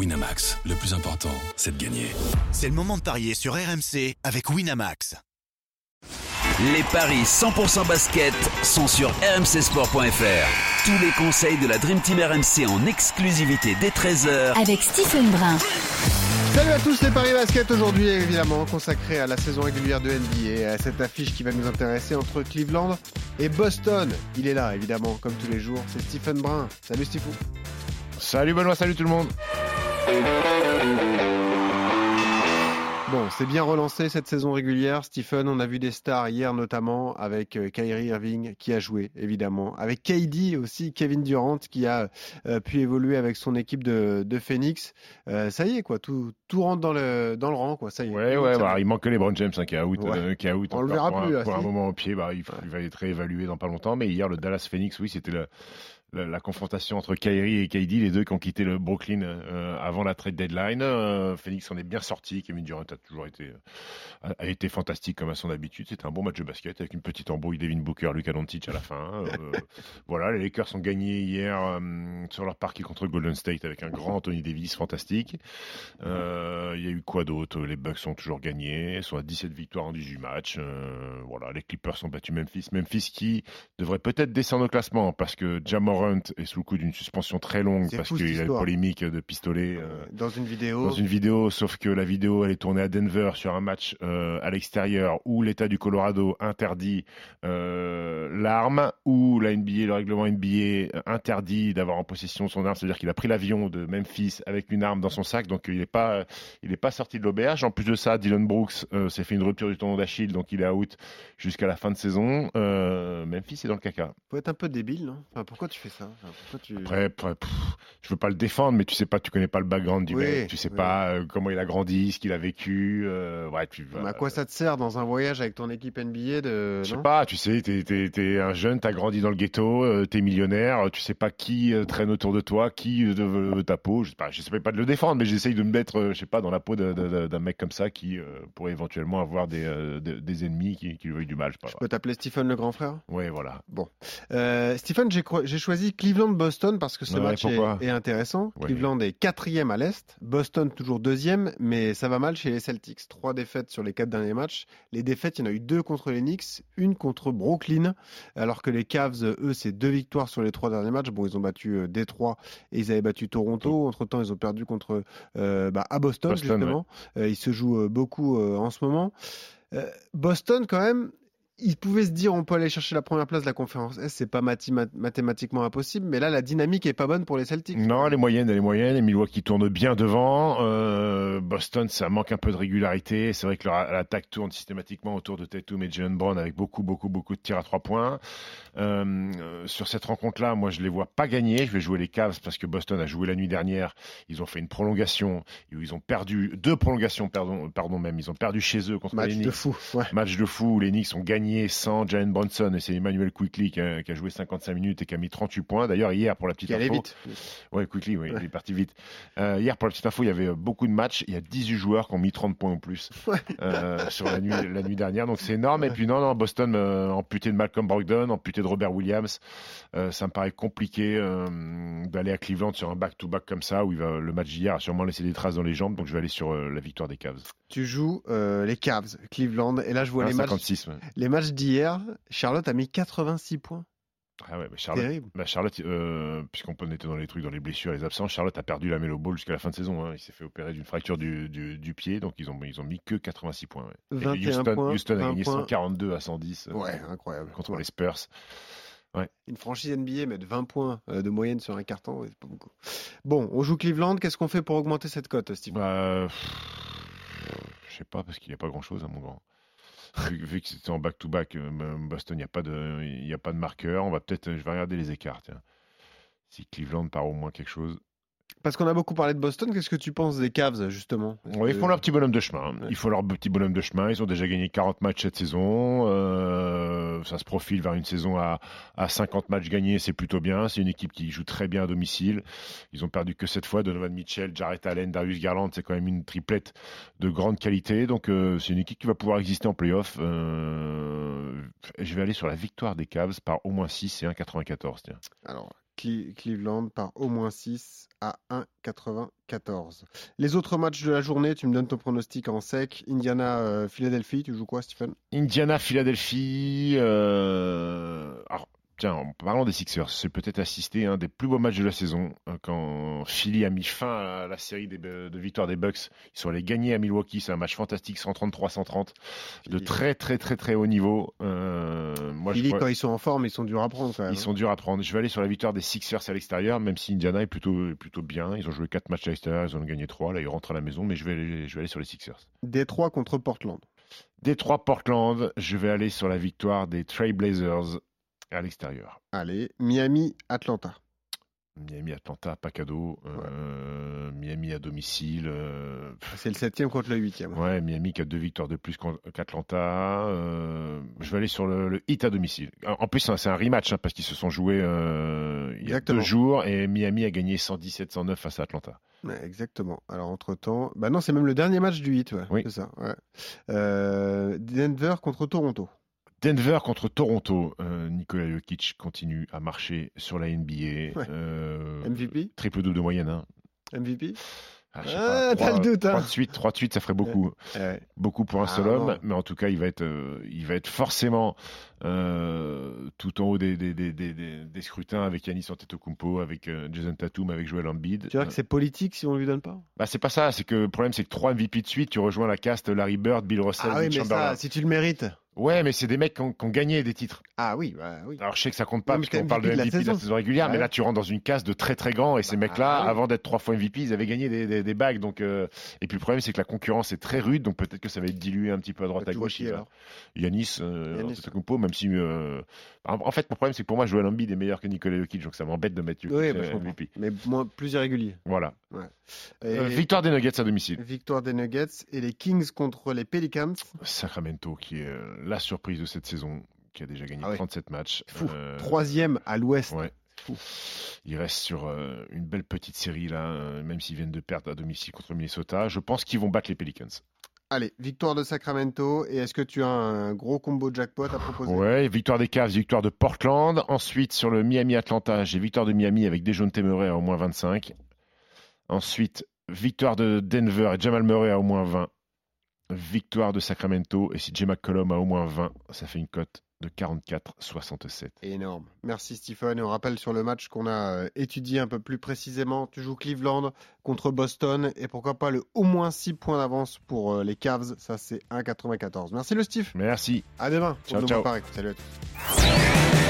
Winamax, le plus important, c'est de gagner. C'est le moment de parier sur RMC avec Winamax. Les paris 100% basket sont sur rmcsport.fr. Tous les conseils de la Dream Team RMC en exclusivité dès 13h avec Stephen Brun. Salut à tous les paris basket aujourd'hui évidemment consacré à la saison régulière de NBA et à cette affiche qui va nous intéresser entre Cleveland et Boston. Il est là évidemment comme tous les jours, c'est Stephen Brun. Salut Stephen. Salut Benoît, salut tout le monde. Bon, c'est bien relancé cette saison régulière. Stephen, on a vu des stars hier notamment avec euh, Kyrie Irving qui a joué évidemment, avec KD aussi, Kevin Durant qui a euh, pu évoluer avec son équipe de, de Phoenix. Euh, ça y est quoi, tout, tout rentre dans le dans le rang quoi. Ça y est. Ouais ouais, bah, il manque que les Brown James hein, qui est out, Ouais. qui out On le verra pour, plus, un, là, pour un moment au pied. Bah, il, il va être réévalué dans pas longtemps. Mais hier le Dallas Phoenix, oui, c'était le- la, la confrontation entre Kyrie et KD, les deux qui ont quitté le Brooklyn euh, avant la trade deadline. Euh, Phoenix en est bien sorti. Kevin Durant a toujours été euh, a, a été fantastique comme à son habitude. C'était un bon match de basket avec une petite embrouille Devin Booker, Luka Doncic à la fin. Euh, voilà, les Lakers ont gagné hier sur leur parquet contre Golden State avec un grand Anthony Davis fantastique. Il y a eu quoi d'autre? Les Bucks ont toujours gagné, ils sont à 17 victoires en 18 matchs. Voilà, les Clippers ont battu Memphis. Memphis qui devrait peut-être descendre au classement parce que Est sous le coup d'une suspension très longue parce qu'il y a une polémique de pistolet. euh, Dans une vidéo. dans une vidéo, sauf que la vidéo elle est tournée à Denver sur un match euh, à l'extérieur où l'État du Colorado interdit euh, l'arme, où la NBA, le règlement NBA interdit d'avoir en possession son arme, c'est-à-dire qu'il a pris l'avion de Memphis avec une arme dans son sac, donc il n'est pas, il est pas sorti de l'auberge. En plus de ça, Dylan Brooks s'est fait une rupture du tendon d'Achille, donc il est out jusqu'à la fin de saison. Memphis est dans le caca. Faut être un peu débile, non? Enfin, Pourquoi tu fais ça pourquoi tu... Après, après, pff, je veux pas le défendre, mais tu sais pas, tu connais pas le background du Oui, mec, tu sais oui. pas euh, comment il a grandi, ce qu'il a vécu. euh, ouais, tu Mais à quoi ça te sert dans un voyage avec ton équipe NBA de... Je sais pas, tu sais, t'es, t'es, t'es un jeune, t'as grandi dans le ghetto, euh, t'es millionnaire, tu sais pas qui traîne autour de toi, qui veut ta peau. Je sais pas, je sais pas de le défendre, mais j'essaye de me mettre, je sais pas, dans la peau d'un mec comme ça qui euh, pourrait éventuellement avoir des, de- des ennemis qui, qui lui veuillent du mal. Je sais Je pas. peux t'appeler Stephen le grand frère? Ouais, voilà. Euh, Stephen, j'ai j'ai choisi Cleveland-Boston parce que ce Ouais, match est, intéressant. Ouais. Cleveland est quatrième à l'Est, Boston toujours deuxième, mais ça va mal chez les Celtics. Trois défaites sur les quatre derniers matchs. Les défaites, il y en a eu deux contre les Knicks, une contre Brooklyn, alors que les Cavs, eux, c'est deux victoires sur les trois derniers matchs. Bon, ils ont battu euh, Détroit et ils avaient battu Toronto. Entre-temps, ils ont perdu contre euh, bah, à Boston, Boston, justement. Euh, ils se jouent beaucoup euh, en ce moment. Boston, quand même, ils pouvaient se dire on peut aller chercher la première place de la conférence S, c'est pas mathéma- mathématiquement impossible, mais là la dynamique est pas bonne pour les Celtics. Non, elle est moyenne, elle est moyenne. Et Milwaukee tourne bien devant. Euh, Boston, ça manque un peu de régularité. C'est vrai que leur- l'attaque tourne systématiquement autour de Tatum et Jalen Brown avec beaucoup, beaucoup, beaucoup de tirs à trois points. Euh, euh, sur cette rencontre-là, moi, je les vois pas gagner. Je vais jouer les Cavs parce que Boston a joué la nuit dernière. Ils ont fait une prolongation. Ils ont perdu deux prolongations, pardon, pardon même. Ils ont perdu chez eux contre Match les de Knicks. fou. Ouais. Match de fou où les Knicks ont gagné sans Jalen Bronson et c'est Emmanuel Quickly qui a, qui a joué 55 minutes et qui a mis 38 points. D'ailleurs, hier, pour la petite Qui info, vite. Ouais, Quickly, Ouais. il est parti vite. Euh, hier, pour la petite info, il y avait euh, beaucoup de matchs. Il y a 18 joueurs qui ont mis 30 points en plus euh, sur la nuit, la nuit dernière. Donc c'est énorme. Et puis non, non, Boston amputé de Malcolm Brogdon, amputé de Robert Williams. Ça me paraît compliqué d'aller à Cleveland sur un back-to-back comme ça, où il va, le match d'hier a sûrement laissé des traces dans les jambes. Donc je vais aller sur la victoire des Cavs. Tu joues les Cavs, Cleveland, et là je vois les matchs, 56. ouais. les matchs d'hier. Charlotte a mis 86 points. Ah ouais, bah Charlotte, bah Charlotte euh, puisqu'on était dans les trucs, dans les blessures, les absences, Charlotte a perdu la Melo Ball jusqu'à la fin de saison. hein. Il s'est fait opérer d'une fracture du, du, du pied, donc ils ont, ils ont mis que 86 points. ouais. Et 21 Houston, points, Houston a 20 gagné points. 142 à 110 euh, Ouais, incroyable. contre Ouais. les Spurs. Une franchise NBA mettre 20 points euh, de moyenne sur un carton, ouais, c'est pas beaucoup. Bon, on joue Cleveland. Qu'est-ce qu'on fait pour augmenter cette cote, Steve? Bah, pff, je sais pas, parce qu'il n'y a pas grand-chose à mon grand. Vu, que c'était en back-to-back, euh, Boston, il n'y a, pas de- y a pas de marqueur. On va peut-être, je vais regarder les écarts. Si Cleveland part au moins quelque chose. Parce qu'on a beaucoup parlé de Boston. Qu'est-ce que tu penses des Cavs, justement? Ouais, ils font leur petit bonhomme de chemin. Ils font leur petit bonhomme de chemin. Ils ont déjà gagné 40 matchs cette saison. Euh, ça se profile vers une saison à, à 50 matchs gagnés. C'est plutôt bien. C'est une équipe qui joue très bien à domicile. Ils ont perdu que cette fois. Donovan Mitchell, Jarrett Allen, Darius Garland. C'est quand même une triplette de grande qualité. Donc, euh, c'est une équipe qui va pouvoir exister en playoff. Euh, je vais aller sur la victoire des Cavs par au moins 6 et 1,94. Tiens. Alors, Cleveland par au moins 6 à 1,94. Les autres matchs de la journée, tu me donnes ton pronostic en sec. Indiana, euh, tu joues quoi, Stephen? Indiana, Philadelphie. euh, Alors, tiens, en parlant des Sixers, c'est peut-être assisté un des plus beaux matchs de la saison euh, quand Philly a mis fin à la série des- de victoires des Bucks. Ils sont allés gagner à Milwaukee. C'est un match fantastique, 133-130, de très très très très haut niveau. Euh, moi, Philly, quand ils sont en forme, ils sont durs à prendre quand même. Ils sont durs à prendre. Je vais aller sur la victoire des Sixers à l'extérieur, même si Indiana est plutôt, plutôt bien. Ils ont joué 4 matchs à l'extérieur, ils ont gagné 3. Là, ils rentrent à la maison, mais je vais aller, je vais aller sur les Sixers. Détroit contre Portland. Détroit Portland, je vais aller sur la victoire des Trail Blazers à l'extérieur. Allez, Miami, Atlanta. Miami, Atlanta, pas cadeau. Euh, Miami à domicile. euh, C'est le septième contre le huitième. Ouais, Miami qui a deux victoires de plus qu'Atlanta. Euh, je vais aller sur le, le hit à domicile. En plus, hein, c'est un rematch hein, parce qu'ils se sont joués il y a deux jours et Miami a gagné 117-109 face à Atlanta. Ouais, exactement. Alors, entre-temps... Bah non, c'est même le dernier match du 8, ouais. Oui. C'est ça, ouais. Euh, Denver contre Toronto. Denver contre Toronto. Euh, Nikola Jokic continue à marcher sur la NBA. Ouais. Euh, MVP Triple double de moyenne. Hein. MVP Ah, Ah, t'as le doute, hein. trois de suite, trois de suite, ça ferait beaucoup. Ouais. beaucoup pour un Ah, seul non. homme, mais en tout cas, il va être, euh, il va être forcément euh, tout en haut des, des, des, des, des- des scrutins avec Yanis Antetokounmpo, avec euh, Jason Tatum, avec Joel Embiid. Tu vois que c'est politique si on lui donne pas bah, c'est pas ça, c'est que le problème, c'est que trois MVP de suite, tu rejoins la caste Larry Bird, Bill Russell, Ah oui, mais Chamberlain. ça, si tu le mérites. Ouais, mais c'est des mecs qui ont, qui ont gagné des titres. Ah oui, bah oui. Alors je sais que ça compte pas parce qu'on parle de MVP de la MVP de la saison. régulière, mais là tu rentres dans une case de très très grands et ces Bah, mecs-là, oui. avant d'être trois fois MVP, ils avaient gagné des, des, des bagues. Donc euh, et puis le problème c'est que la concurrence est très rude, donc peut-être que ça va être dilué un petit peu à droite Bah, à gauche. qui, alors Yanis, euh, Yanis. Antetokounmpo, même si euh, en fait mon problème c'est que pour moi Joel Embiid est meilleur que Nikola Jokic, donc ça m'embête de mettre Jokic Oui, bah. MVP. Mais moins, plus irrégulier. Voilà. Et Euh, victoire des Nuggets à domicile. victoire des Nuggets et les Kings contre les Pelicans. Sacramento qui est euh, la surprise de cette saison, qui a déjà gagné Ah ouais. 37 matchs. Fou. Euh, Troisième à l'ouest. Ouais. Fou. Il reste sur euh, une belle petite série là, même s'ils viennent de perdre à domicile contre Minnesota. Je pense qu'ils vont battre les Pelicans. Allez, victoire de Sacramento. Et est-ce que tu as un gros combo jackpot à proposer? Ouais, victoire des Cavs, victoire de Portland. Ensuite, sur le Miami-Atlanta, j'ai victoire de Miami avec Dejounte Murray à au moins 25. Ensuite, victoire de Denver et Jamal Murray à au moins 20. Victoire de Sacramento et si J. McCollum a au moins 20, ça fait une cote de 44,67. Énorme. Merci Stephen. Et on rappelle sur le match qu'on a euh, étudié un peu plus précisément. Tu joues Cleveland contre Boston. Et pourquoi pas le au moins 6 points d'avance pour euh, les Cavs. Ça, c'est 1,94. Merci le Steve. Merci. À demain. pour Ciao, ciao. Salut à tous.